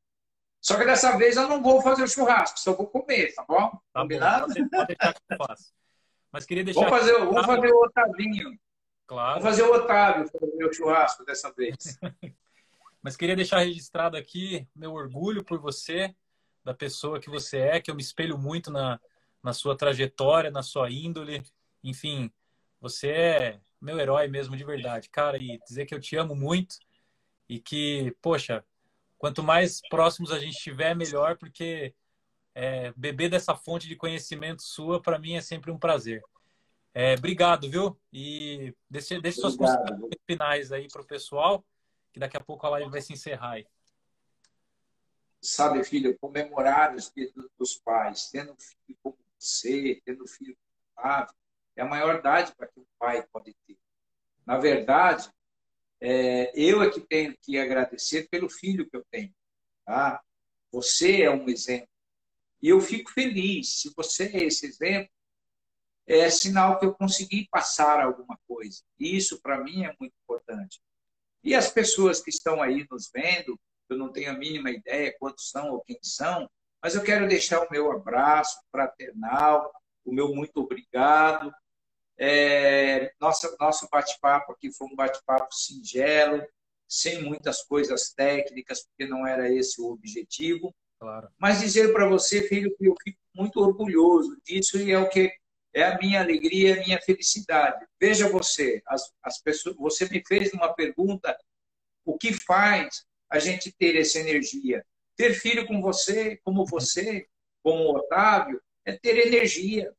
só que dessa vez eu não vou fazer o churrasco, só vou comer, tá bom? Tá Combinado? Bom, pode deixar que eu faço. Mas queria deixar. Vou fazer, vou fazer o Otavinho. Claro. Vou fazer o Otávio fazer o churrasco dessa vez. Mas queria deixar registrado aqui meu orgulho por você, da pessoa que você é, que eu me espelho muito na, na sua trajetória, na sua índole. Enfim, você é meu herói mesmo, de verdade. Cara, e dizer que eu te amo muito e que, poxa, quanto mais próximos a gente estiver, melhor, porque é, beber dessa fonte de conhecimento sua, para mim, é sempre um prazer. É, obrigado, viu? E deixe, deixe suas considerações finais aí para o pessoal, que daqui a pouco a live vai se encerrar aí. Sabe, filho, comemorar os dias dos pais, tendo um filho como você, tendo um filho Flávio, é a maior dádiva que um pai pode ter. Na verdade, é, eu é que tenho que agradecer pelo filho que eu tenho. Tá? Você é um exemplo. E eu fico feliz. Se você é esse exemplo, é sinal que eu consegui passar alguma coisa. Isso, para mim, é muito importante. E as pessoas que estão aí nos vendo, eu não tenho a mínima ideia quantos são ou quem são, mas eu quero deixar o meu abraço fraternal, o meu muito obrigado. É, nossa, nosso bate-papo aqui foi um bate-papo singelo, sem muitas coisas técnicas, porque não era esse o objetivo. Claro. Mas dizer para você, filho, que eu fico muito orgulhoso disso e é o que é a minha alegria, a minha felicidade. Veja você, as, as pessoas, você me fez uma pergunta: o que faz a gente ter essa energia? Ter filho com você, como você, como o Otávio, é ter energia.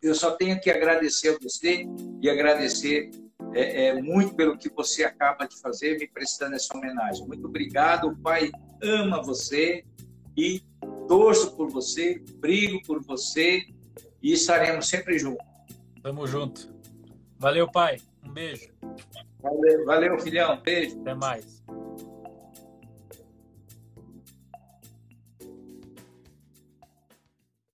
Eu só tenho que agradecer a você e agradecer é, é, muito pelo que você acaba de fazer, me prestando essa homenagem. Muito obrigado. O Pai ama você e torço por você, brigo por você e estaremos sempre juntos. Tamo junto. Valeu, pai. Um beijo. Valeu, valeu filhão. Beijo. Até mais.